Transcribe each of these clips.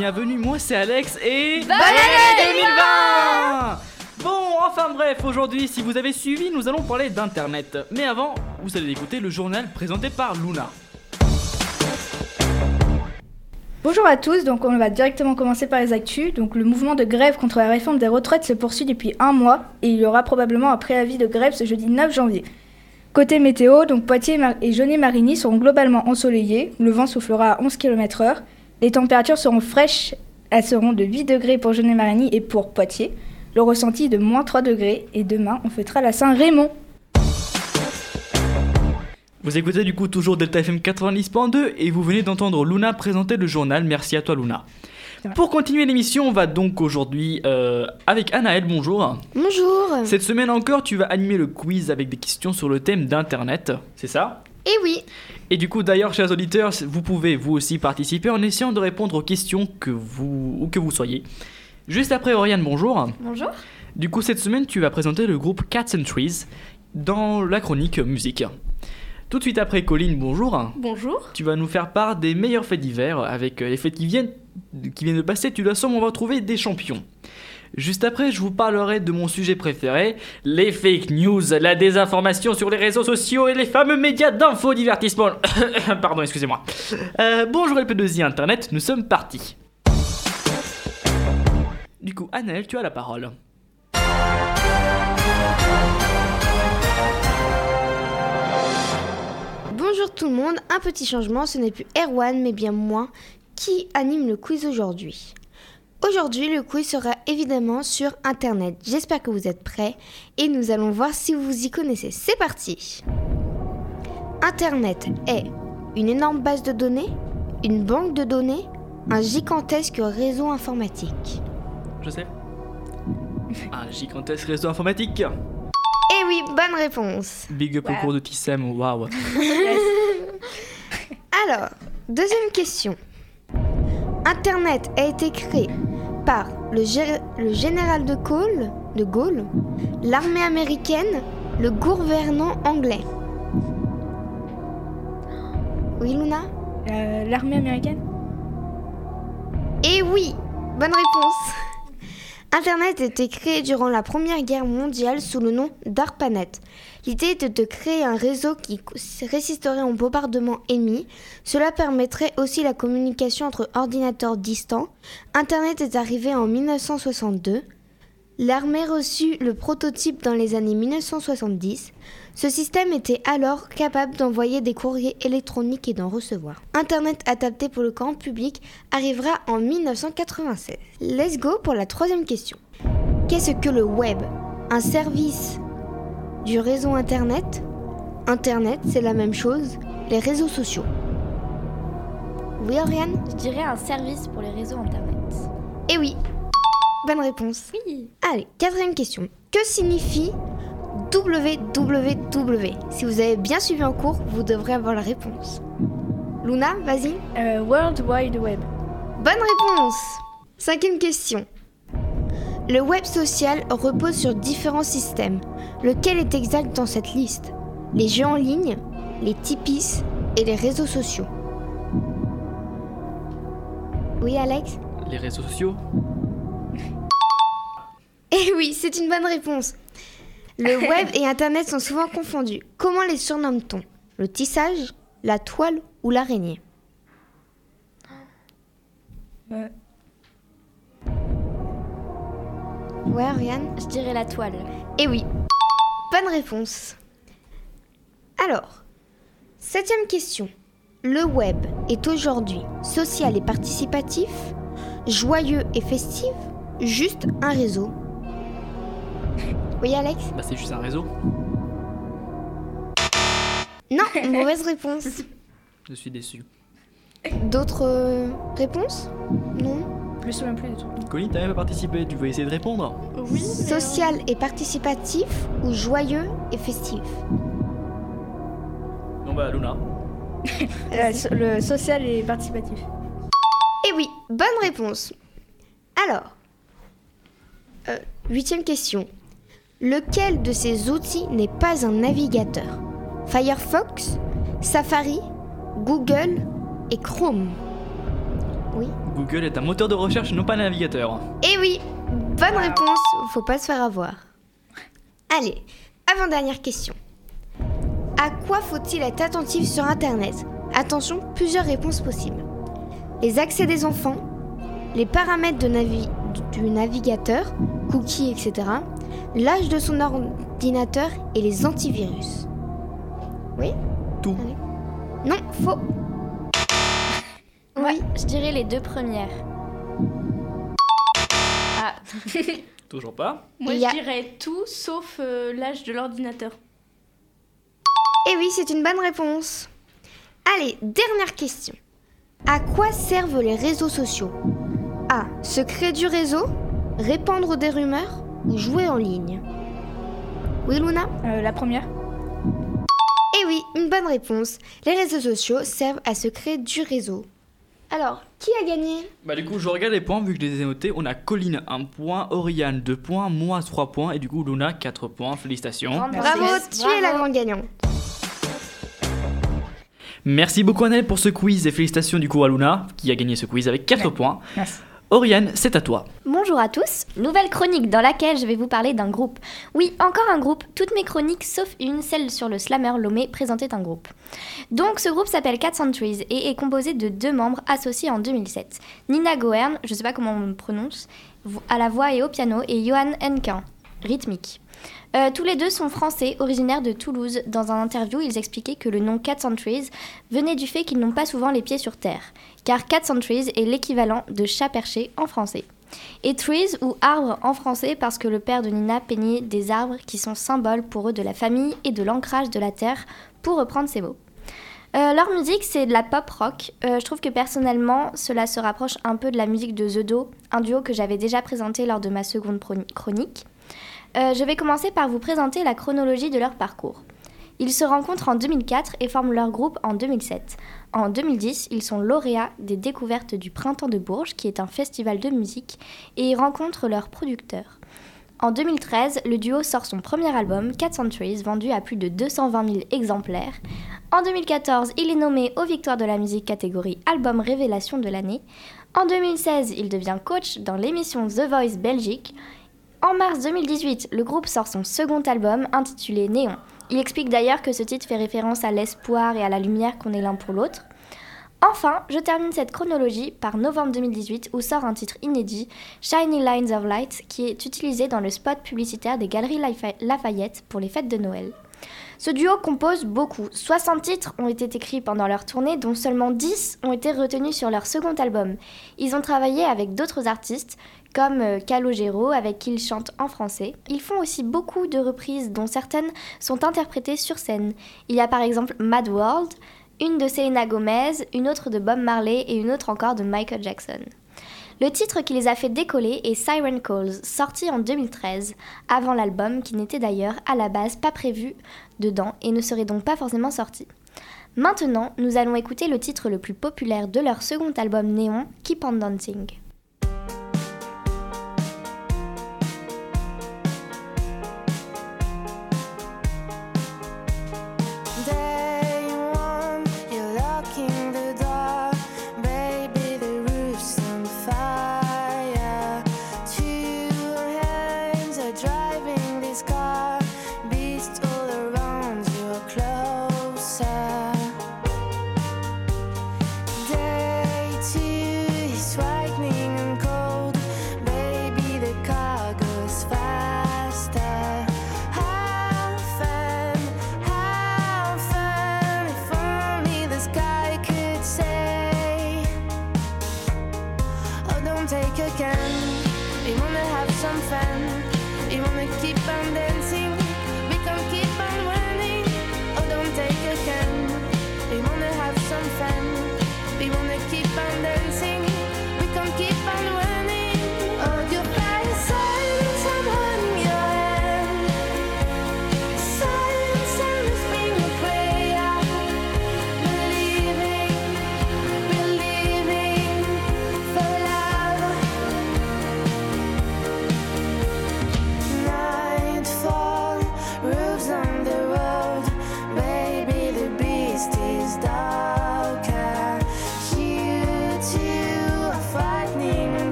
bienvenue, moi c'est Alex et... Bonne année 2020 Bon, enfin bref, aujourd'hui, si vous avez suivi, nous allons parler d'Internet. Mais avant, vous allez écouter le journal présenté par Luna. Bonjour à tous, donc on va directement commencer par les actus. Donc le mouvement de grève contre la réforme des retraites se poursuit depuis un mois et il y aura probablement un préavis de grève ce jeudi 9 janvier. Côté météo, donc Poitiers et Jaunet-Marigny seront globalement ensoleillés, le vent soufflera à 11 km/h, les températures seront fraîches, elles seront de 8 degrés pour Jaunet-Marigny et pour Poitiers, le ressenti de moins 3 degrés et demain on fêtera la Saint-Raymond. Vous écoutez du coup toujours Delta FM 90.2 et vous venez d'entendre Luna présenter le journal. Merci à toi Luna. Pour continuer l'émission, on va donc aujourd'hui euh, avec Anaël, bonjour. Bonjour. Cette semaine encore, tu vas animer le quiz avec des questions sur le thème d'Internet, c'est ça? Eh oui. Et du coup, d'ailleurs, chers auditeurs, vous pouvez vous aussi participer en essayant de répondre aux questions que vous, ou que vous soyez. Juste après, Oriane, bonjour. Bonjour. Du coup, cette semaine, tu vas présenter le groupe Cats and Trees dans la chronique musique. Tout de suite après, Colline, bonjour. Bonjour. Tu vas nous faire part des meilleurs faits divers avec euh, les fêtes qui viennent, qui viennent de passer. Tu dois sûrement retrouver des champions. Juste après, je vous parlerai de mon sujet préféré, les fake news, la désinformation sur les réseaux sociaux et les fameux médias d'infodivertissement. Pardon, excusez-moi. Euh, bonjour les P2I Internet, nous sommes partis. Du coup, Annelle, tu as la parole. Bonjour tout le monde, un petit changement, ce n'est plus Erwan mais bien moi qui anime le quiz aujourd'hui. Aujourd'hui, le quiz sera évidemment sur Internet. J'espère que vous êtes prêts et nous allons voir si vous y connaissez. C'est parti Internet est une énorme base de données, une banque de données, un gigantesque réseau informatique. Je sais. Un gigantesque réseau informatique. Eh oui, bonne réponse Big up au cours de Tissem, waouh. Alors, deuxième question. Internet a été créé par le, gé- le général de Gaulle, de Gaulle, l'armée américaine, le gouvernement anglais. Oui, Luna? Euh, L'armée américaine? Eh oui, bonne réponse. Internet a été créé durant la Première Guerre mondiale sous le nom d'ARPANET. L'idée était de créer un réseau qui résisterait au bombardement ennemi. Cela permettrait aussi la communication entre ordinateurs distants. Internet est arrivé en 1962. L'armée reçut le prototype dans les années 1970. Ce système était alors capable d'envoyer des courriers électroniques et d'en recevoir. Internet adapté pour le grand public arrivera en 1996. Let's go pour la troisième question. Qu'est-ce que le web? Un service du réseau Internet? Internet, c'est la même chose, les réseaux sociaux. Oui, Oriane? Je dirais un service pour les réseaux internet. Eh oui Bonne réponse. Oui. Allez, quatrième question. Que signifie www Si vous avez bien suivi en cours, vous devrez avoir la réponse. Luna, vas-y. Euh, World Wide Web. Bonne réponse Cinquième question. Le web social repose sur différents systèmes. Lequel est exact dans cette liste? Les jeux en ligne, les tipis et les réseaux sociaux. Oui, Alex? Les réseaux sociaux? Eh oui, c'est une bonne réponse. Le web et Internet sont souvent confondus. Comment les surnomme-t-on? Le tissage, la toile ou l'araignée? Euh, Ouais, Ariane? Je dirais la toile. Eh oui, bonne réponse. Alors, septième question. Le web est aujourd'hui social et participatif, joyeux et festif, juste un réseau? Oui, Alex Bah c'est juste un réseau. Non, mauvaise réponse. Je suis déçu. D'autres euh, réponses? Non je me souviens plus du tout. Colline, t'as même pas participé, tu veux essayer de répondre? Oui. Social et participatif ou joyeux et festif? Non bah Luna. Euh, le social et participatif. Eh oui, bonne réponse. Alors, euh, huitième question. Lequel de ces outils n'est pas un navigateur? Firefox, Safari, Google et Chrome Oui. Google est un moteur de recherche, non pas un navigateur. Eh oui, bonne réponse, faut pas se faire avoir. Allez, avant-dernière question. À quoi faut-il être attentif sur Internet? Attention, plusieurs réponses possibles. Les accès des enfants, les paramètres de navi- du navigateur, cookies, etc., l'âge de son ordinateur et les antivirus. Oui Tout. Allez. Non, faux. Ouais, Oui. je dirais les deux premières. Ah, Toujours pas. Moi, a- je dirais tout sauf euh, l'âge de l'ordinateur. Eh oui, c'est une bonne réponse. Allez, dernière question. À quoi servent les réseaux sociaux? A. Se créer du réseau Répandre des rumeurs Ou jouer en ligne Oui, Luna? Euh, la première Eh oui, une bonne réponse. Les réseaux sociaux servent à se créer du réseau. Alors, qui a gagné? Bah du coup, je regarde les points, vu que je les ai notés. On a Colline 1 point, Oriane 2 points, moi 3 points, et du coup Luna 4 points. Félicitations. Merci. Bravo, tu es la grande gagnante. Merci beaucoup Annelle pour ce quiz, et félicitations du coup à Luna, qui a gagné ce quiz avec 4 Ouais. points. Merci. Oriane, c'est à toi. Bonjour à tous, nouvelle chronique dans laquelle je vais vous parler d'un groupe. Oui, encore un groupe, toutes mes chroniques sauf une, celle sur le slammer Lomé, présentait un groupe. Donc ce groupe s'appelle Cat Centuries et est composé de deux membres associés en 2007. Nina Goern, je sais pas comment on le prononce, à la voix et au piano, et Johan Henkin, rythmique. Euh, tous les deux sont français, originaires de Toulouse. Dans un interview, ils expliquaient que le nom Cat Centuries venait du fait qu'ils n'ont pas souvent les pieds sur terre, car Cat Centuries est l'équivalent de chat perché en français. Et trees ou arbres en français parce que le père de Nina peignait des arbres qui sont symboles pour eux de la famille et de l'ancrage de la terre, pour reprendre ses mots. Euh, leur musique, c'est de la pop rock. Euh, je trouve que personnellement, cela se rapproche un peu de la musique de The Do, un duo que j'avais déjà présenté lors de ma seconde chronique. Euh, je vais commencer par vous présenter la chronologie de leur parcours. Ils se rencontrent en 2004 et forment leur groupe en 2007. En 2010, ils sont lauréats des découvertes du Printemps de Bourges, qui est un festival de musique, et y rencontrent leurs producteurs. En 2013, le duo sort son premier album, Cat Centuries, vendu à plus de 220 000 exemplaires. En 2014, il est nommé aux Victoires de la musique catégorie Album Révélation de l'année. En 2016, il devient coach dans l'émission The Voice Belgique. En mars 2018, le groupe sort son second album intitulé Néon. Il explique d'ailleurs que ce titre fait référence à l'espoir et à la lumière qu'on est l'un pour l'autre. Enfin, je termine cette chronologie par novembre 2018 où sort un titre inédit, Shiny Lines of Light, qui est utilisé dans le spot publicitaire des Galeries Lafa- Lafayette pour les fêtes de Noël. Ce duo compose beaucoup. 60 titres ont été écrits pendant leur tournée, dont seulement 10 ont été retenus sur leur second album. Ils ont travaillé avec d'autres artistes, comme euh, Calogero, avec qui ils chantent en français. Ils font aussi beaucoup de reprises, dont certaines sont interprétées sur scène. Il y a par exemple Mad World, une de Selena Gomez, une autre de Bob Marley et une autre encore de Michael Jackson. Le titre qui les a fait décoller est Siren Calls, sorti en 2013, avant l'album qui n'était d'ailleurs à la base pas prévu dedans et ne serait donc pas forcément sorti. Maintenant, nous allons écouter le titre le plus populaire de leur second album Néon, Keep on Dancing.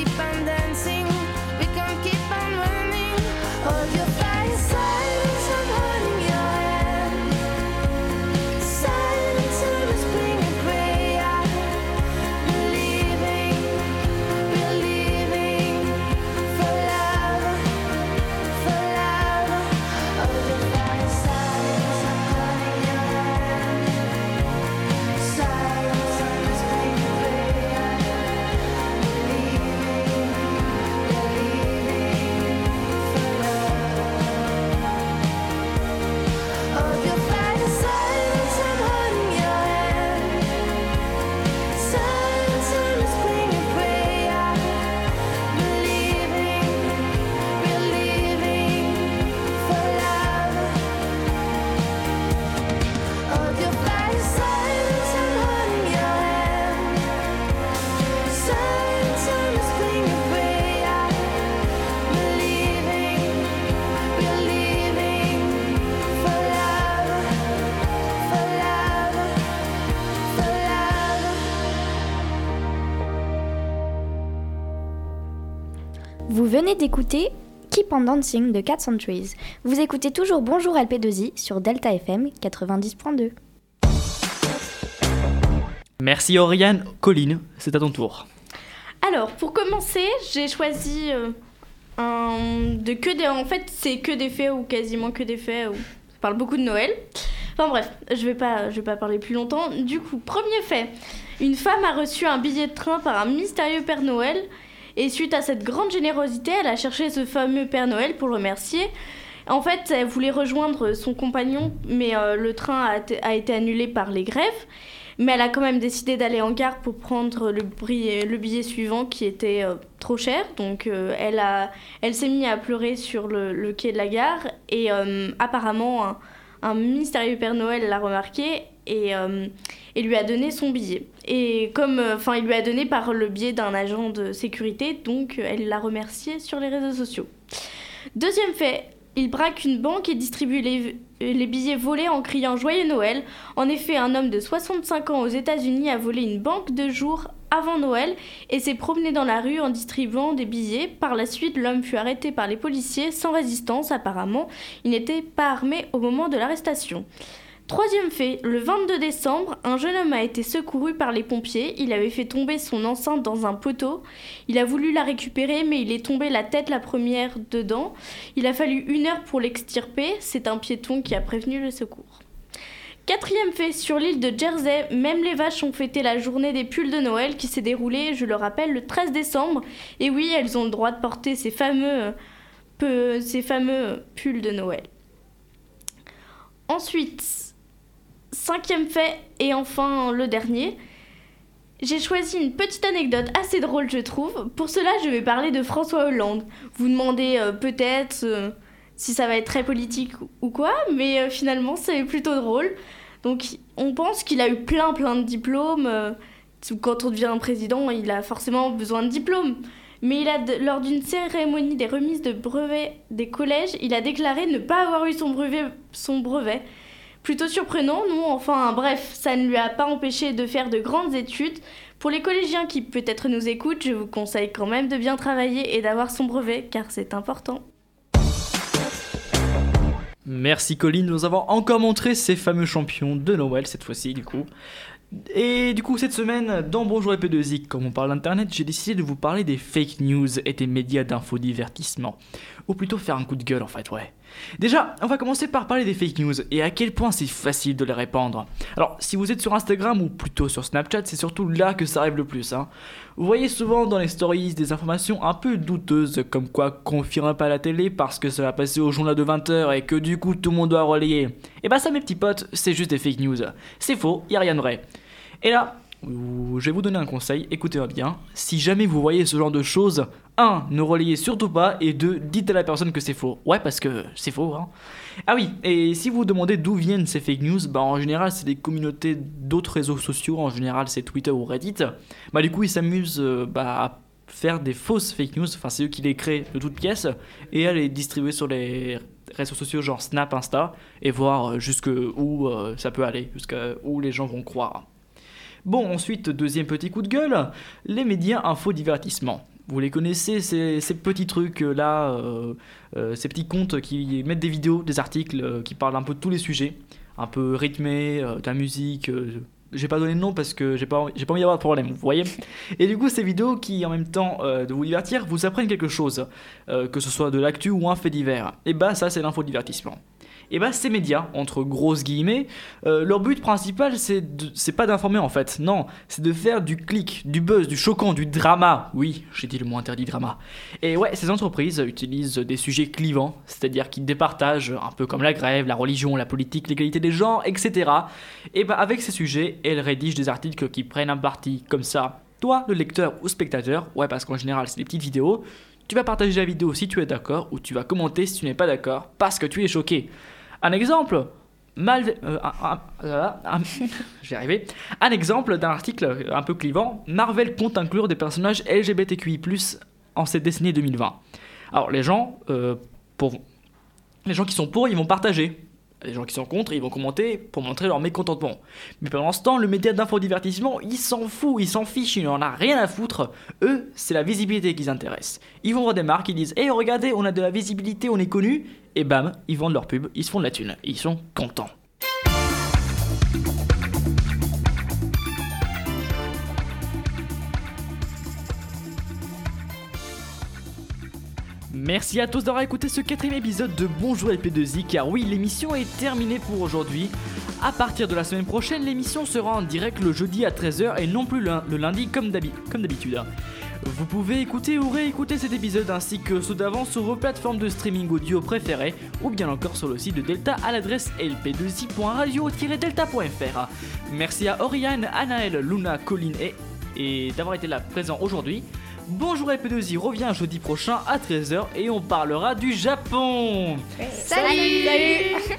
si pas venez d'écouter Keep on Dancing de 4 Centuries. Vous écoutez toujours Bonjour LP2I sur Delta FM 90.2. Merci Oriane. Colline, c'est à ton tour. Alors, pour commencer, j'ai choisi euh, un de que des. En fait, c'est que des faits ou quasiment que des faits. Où ça parle beaucoup de Noël. Enfin bref, je vais pas, je vais pas parler plus longtemps. Du coup, premier fait. Une femme a reçu un billet de train par un mystérieux Père Noël. Et suite à cette grande générosité, elle a cherché ce fameux Père Noël pour le remercier. En fait, elle voulait rejoindre son compagnon, mais euh, le train a, été- annulé par les grèves. Mais elle a quand même décidé d'aller en gare pour prendre le, billet suivant qui était euh, trop cher. Donc euh, elle, s'est mise à pleurer sur le, quai de la gare. Et apparemment, un, un mystérieux Père Noël l'a remarqué et, euh, et lui a donné son billet. Et comme, euh, enfin, il lui a donné par le biais d'un agent de sécurité, donc euh, elle l'a remercié sur les réseaux sociaux. Deuxième fait, il braque une banque et distribue les, billets volés en criant Joyeux Noël. En effet, un homme de 65 ans aux États-Unis a volé une banque de jour avant Noël et s'est promené dans la rue en distribuant des billets. Par la suite, l'homme fut arrêté par les policiers sans résistance apparemment. Il n'était pas armé au moment de l'arrestation. Troisième fait, le 22 décembre, un jeune homme a été secouru par les pompiers. Il avait fait tomber son enceinte dans un poteau. Il a voulu la récupérer, mais il est tombé la tête la première dedans. Il a fallu une heure pour l'extirper. C'est un piéton qui a prévenu le secours. Quatrième fait, sur l'île de Jersey, même les vaches ont fêté la journée des pulls de Noël qui s'est déroulée, je le rappelle, le 13 décembre. Et oui, elles ont le droit de porter ces fameux, ces fameux pulls de Noël. Ensuite, cinquième fait, et enfin le dernier, j'ai choisi une petite anecdote assez drôle, je trouve. Pour cela, je vais parler de François Hollande. Vous demandez euh, peut-être euh, si ça va être très politique ou- quoi, mais euh, finalement, c'est plutôt drôle. Donc, on pense qu'il a eu plein, plein de diplômes. quand on devient président, il a forcément besoin de diplômes. Mais il a, lors d'une cérémonie des remises de brevets des collèges, il a déclaré ne pas avoir eu. Son brevet. Plutôt surprenant, non Enfin, bref, ça ne lui a pas empêché de faire de grandes études. Pour les collégiens qui peut-être nous écoutent, je vous conseille quand même de bien travailler et d'avoir son brevet, car c'est important. Merci Colline de nous avoir encore montré ces fameux champions de Noël cette fois-ci du coup. Et du coup cette semaine dans Bonjour EP2I, comme on parle d'internet, j'ai décidé de vous parler des fake news et des médias d'infodivertissement. Ou plutôt faire un coup de gueule en fait, ouais. Déjà, on va commencer par parler des fake news et à quel point c'est facile de les répandre. Alors, si vous êtes sur Instagram ou plutôt sur Snapchat, c'est surtout là que ça arrive le plus. Hein. Vous voyez souvent dans les stories des informations un peu douteuses, comme quoi confirme pas la télé parce que ça va passer au journal de 20h et que du coup tout le monde doit relayer. Et bah ça mes petits potes, c'est juste des fake news. C'est faux, y a rien de vrai. Et là, je vais vous donner un conseil, écoutez-moi bien. Si jamais vous voyez ce genre de choses, 1. Ne relayez surtout pas, et 2. Dites à la personne que c'est faux. Ouais, parce que c'est faux, hein. Ah oui, et si vous vous demandez d'où viennent ces fake news, bah en général c'est des communautés d'autres réseaux sociaux, en général c'est Twitter ou Reddit. Bah du coup ils s'amusent euh, bah, à faire des fausses fake news, enfin c'est eux qui les créent de toutes pièces, et à les distribuer sur les réseaux sociaux genre Snap, Insta, et voir jusque où euh, ça peut aller, jusqu'à où les gens vont croire. Bon, ensuite, deuxième petit coup de gueule, les médias info-divertissement. Vous les connaissez, ces, ces petits trucs euh, là, euh, euh, ces petits comptes qui mettent des vidéos, des articles euh, qui parlent un peu de tous les sujets, un peu rythmés, euh, de la musique. euh, j'ai pas donné de nom parce que j'ai pas, j'ai pas envie d'avoir de problème, vous voyez. Et du coup, ces vidéos qui, en même temps euh, de vous divertir, vous apprennent quelque chose, euh, que ce soit de l'actu ou un fait divers. Et bah, ça, c'est l'infodivertissement. Et bah, ces médias, entre grosses guillemets, euh, leur but principal, c'est pas d'informer en fait, non, c'est de faire du clic, du buzz, du choquant, du drama. Oui, j'ai dit le mot interdit drama. Et ouais, ces entreprises utilisent des sujets clivants, c'est-à-dire qui départagent un peu comme la grève, la religion, la politique, l'égalité des genres, etc. Et bah avec ces sujets, elles rédigent des articles qui prennent un parti comme ça. Toi, le lecteur ou spectateur, ouais parce qu'en général c'est des petites vidéos, tu vas partager la vidéo si tu es d'accord ou tu vas commenter si tu n'es pas d'accord parce que tu es choqué. Un exemple Mal... euh, un- un- euh, un- d'un article peu clivant. Marvel compte inclure des personnages LGBTQI+, en cette décennie 2020. Alors les gens, euh, les gens qui sont pour, ils vont partager. Les gens qui sont contre, ils vont commenter pour montrer leur mécontentement. Mais pendant ce temps, le média d'infodivertissement, il s'en fout, il s'en fiche, il en a rien à foutre. Eux, c'est la visibilité qui les intéresse. Ils vont voir des marques, ils disent Hey, regardez, on a de la visibilité, on est connu. Et bam, ils vendent leur pub, ils se font de la thune. Ils sont contents. Merci à tous d'avoir écouté ce quatrième épisode de Bonjour LP2I car oui l'émission est terminée pour aujourd'hui. À partir de la semaine prochaine l'émission sera en direct le jeudi à 13h et non plus le, lundi comme d'habi- comme d'habitude. Vous pouvez écouter ou réécouter cet épisode ainsi que ceux d'avant sur vos plateformes de streaming audio préférées ou bien encore sur le site de Delta à l'adresse lp2i.radio-delta.fr. Merci à Oriane, Anaël, Luna, Colline et, et d'avoir été là présent aujourd'hui. Bonjour LP2i revient jeudi prochain à 13h et on parlera du Japon. Salut Salut